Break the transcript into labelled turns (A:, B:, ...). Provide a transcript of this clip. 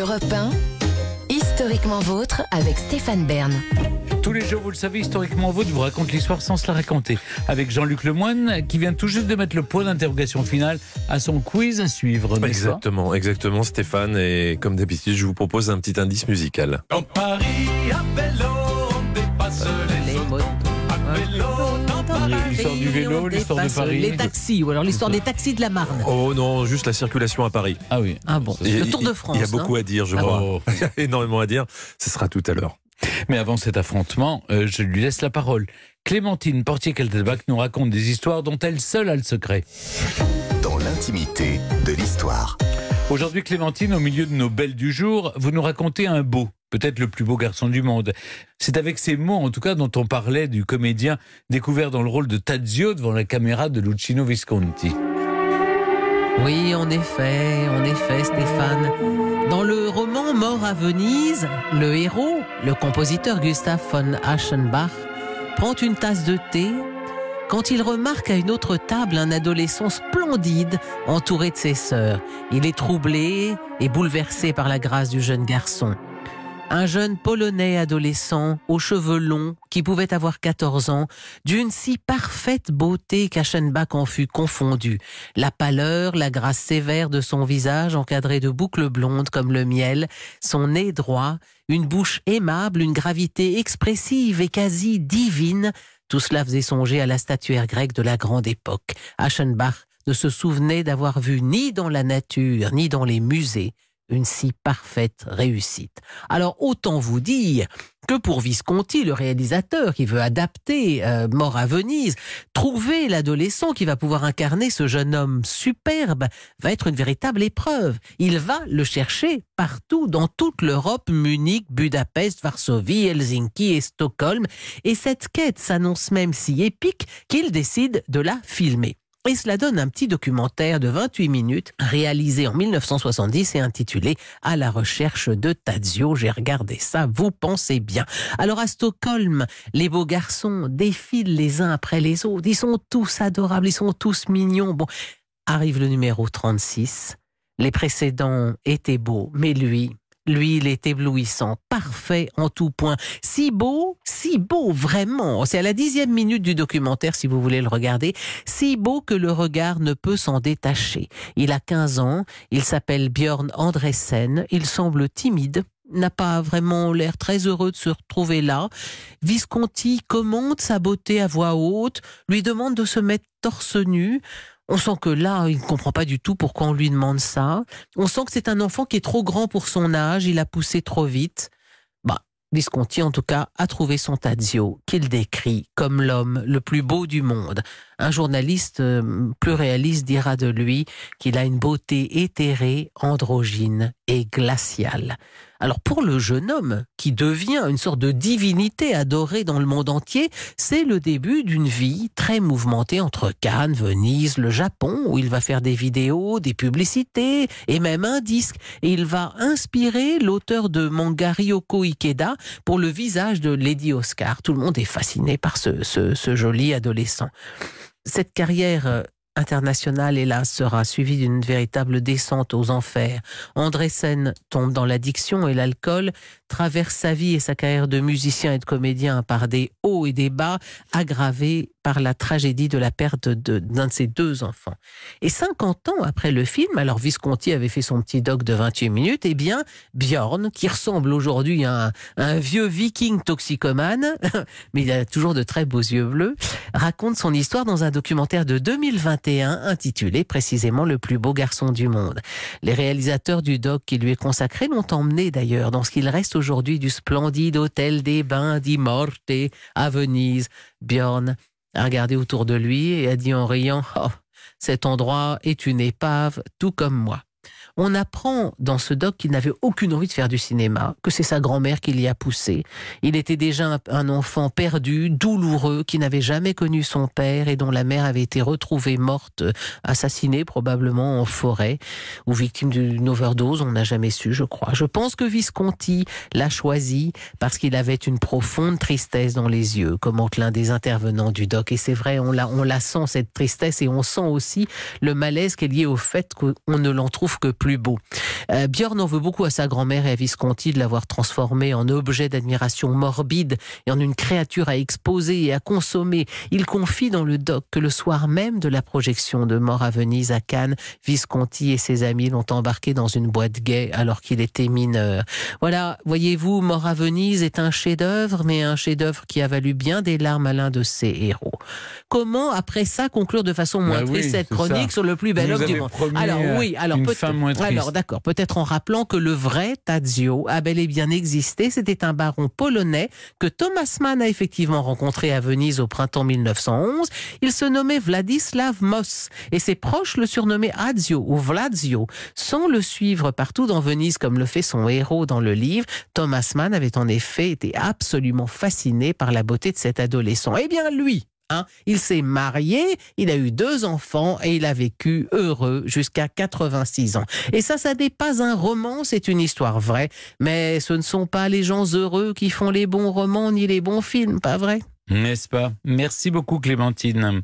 A: Europe 1, historiquement vôtre avec Stéphane Bern.
B: Tous les jours, vous le savez, historiquement vôtre vous raconte l'histoire sans se la raconter. Avec Jean-Luc Lemoine, qui vient tout juste de mettre le point d'interrogation final à son quiz à suivre.
C: Exactement, exactement Stéphane. Et comme d'habitude, je vous propose un petit indice musical.
D: Paris, à vélo, on dépasse les, autos. À vélo, dans Paris.
B: L'histoire du vélo, l'histoire de Paris.
E: Les taxis, ou alors l'histoire des taxis de la Marne.
C: Oh non, juste la circulation à Paris.
B: Ah oui.
E: Ah bon, le Tour de France.
C: Il y a beaucoup
E: hein.
C: à dire, je
E: Ah
C: crois.
B: Oh.
C: Il y a énormément à dire. Ce sera tout à l'heure.
B: Mais avant cet affrontement, euh, je lui laisse la parole. Clémentine Portier-Keltelbach nous raconte des histoires dont elle seule a le secret.
F: dans l'intimité de l'histoire.
B: Aujourd'hui, Clémentine, au milieu de nos belles du jour, vous nous racontez un beau, peut-être le plus beau garçon du monde. C'est avec ces mots, en tout cas, dont on parlait du comédien découvert dans le rôle de Tadzio devant la caméra de Luchino Visconti.
E: Oui, en effet, en effet, Stéphane. Dans le roman Mort à Venise, le héros, le compositeur Gustav von Aschenbach, prend une tasse de thé quand il remarque à une autre table un adolescent splendide entouré de ses sœurs. Il est troublé et bouleversé par la grâce du jeune garçon. Un jeune polonais adolescent aux cheveux longs qui pouvait avoir 14 ans, d'une si parfaite beauté qu'Aschenbach en fut confondu. La pâleur, la grâce sévère de son visage encadré de boucles blondes comme le miel, son nez droit, une bouche aimable, une gravité expressive et quasi divine, tout cela faisait songer à la statuaire grecque de la grande époque. Aschenbach ne se souvenait d'avoir vu ni dans la nature, ni dans les musées, une si parfaite réussite. Alors autant vous dire que pour Visconti, le réalisateur qui veut adapter euh, Mort à Venise, trouver l'adolescent qui va pouvoir incarner ce jeune homme superbe va être une véritable épreuve. Il va le chercher partout dans toute l'Europe, Munich, Budapest, Varsovie, Helsinki et Stockholm. Et cette quête s'annonce même si épique qu'il décide de la filmer. Et cela donne un petit documentaire de 28 minutes réalisé en 1970 et intitulé À la recherche de Tadzio. J'ai regardé ça, vous pensez bien. Alors à Stockholm, les beaux garçons défilent les uns après les autres. Ils sont tous adorables, ils sont tous mignons. Bon, arrive le numéro 36. Les précédents étaient beaux, mais lui, lui, il est éblouissant, parfait en tout point. Si beau, si beau, vraiment. C'est à la dixième minute du documentaire, si vous voulez le regarder. Si beau que le regard ne peut s'en détacher. Il a 15 ans, il s'appelle Björn Andresen, il semble timide, n'a pas vraiment l'air très heureux de se retrouver là. Visconti commente sa beauté à voix haute, lui demande de se mettre torse nu. On sent que là, il ne comprend pas du tout pourquoi on lui demande ça. On sent que c'est un enfant qui est trop grand pour son âge, il a poussé trop vite. Bah, Visconti, en tout cas, a trouvé son Tadzio, qu'il décrit comme l'homme le plus beau du monde. Un journaliste euh, plus réaliste dira de lui qu'il a une beauté éthérée, androgyne et glaciale. Alors pour le jeune homme, qui devient une sorte de divinité adorée dans le monde entier, c'est le début d'une vie très mouvementée entre Cannes, Venise, le Japon, où il va faire des vidéos, des publicités et même un disque. Et il va inspirer l'auteur de manga Ryoko Ikeda pour le visage de Lady Oscar. Tout le monde est fasciné par ce, ce- joli adolescent. Cette carrière euh, internationale, hélas, sera suivie d'une véritable descente aux enfers. Andresen tombe dans l'addiction et l'alcool, traverse sa vie et sa carrière de musicien et de comédien par des hauts et des bas, aggravés par la tragédie de la perte d'un de ses deux enfants. Et 50 ans après le film, alors Visconti avait fait son petit doc de 28 minutes, eh bien, Bjorn, qui ressemble aujourd'hui à un, un vieux viking toxicomane, mais il a toujours de très beaux yeux bleus, raconte son histoire dans un documentaire de 2021 intitulé précisément Le plus beau garçon du monde. Les réalisateurs du doc qui lui est consacré l'ont emmené d'ailleurs dans ce qu'il reste aujourd'hui du splendide hôtel des bains di Morte à Venise. Bjorn a regardé autour de lui et a dit en riant Oh, cet endroit est une épave, tout comme moi. On apprend dans ce doc qu'il n'avait aucune envie de faire du cinéma, que c'est sa grand-mère qui l'y a poussé. Il était déjà un, enfant perdu, douloureux, qui n'avait jamais connu son père et dont la mère avait été retrouvée morte, assassinée probablement en forêt ou victime d'une overdose, on n'a jamais su, je crois. Je pense que Visconti l'a choisi parce qu'il avait une profonde tristesse dans les yeux, commente l'un des intervenants du doc. Et c'est vrai, on la sent cette tristesse et on sent aussi le malaise qui est lié au fait qu'on ne l'en trouve que plus plus beau. Euh, Björn en veut beaucoup à sa grand-mère et à Visconti de l'avoir transformé en objet d'admiration morbide et en une créature à exposer et à consommer. Il confie dans le doc que le soir même de la projection de Mort à Venise à Cannes, Visconti et ses amis l'ont embarqué dans une boîte gay alors qu'il était mineur. Voilà, voyez-vous, Mort à Venise est un chef-d'œuvre, mais un chef-d'œuvre qui a valu bien des larmes à l'un de ses héros. Comment, après ça, conclure de façon moins
B: Bah oui,
E: triste cette chronique
B: ça.
E: sur le plus bel homme du monde? Alors oui, alors peut-être-
B: moins
E: Alors d'accord, peut-être en rappelant que le vrai Tadzio a bel et bien existé. C'était un baron polonais que Thomas Mann a effectivement rencontré à Venise au printemps 1911. Il se nommait Vladislav Moss et ses proches le surnommaient Adzio ou Vladzio. Sans le suivre partout dans Venise comme le fait son héros dans le livre, Thomas Mann avait en effet été absolument fasciné par la beauté de cet adolescent. Eh bien lui, Hein, il s'est marié, il a eu deux enfants et il a vécu heureux jusqu'à 86 ans. Et ça, ça n'est pas un roman, c'est une histoire vraie. Mais ce ne sont pas les gens heureux qui font les bons romans ni les bons films, pas vrai?
B: N'est-ce pas? Merci beaucoup Clémentine.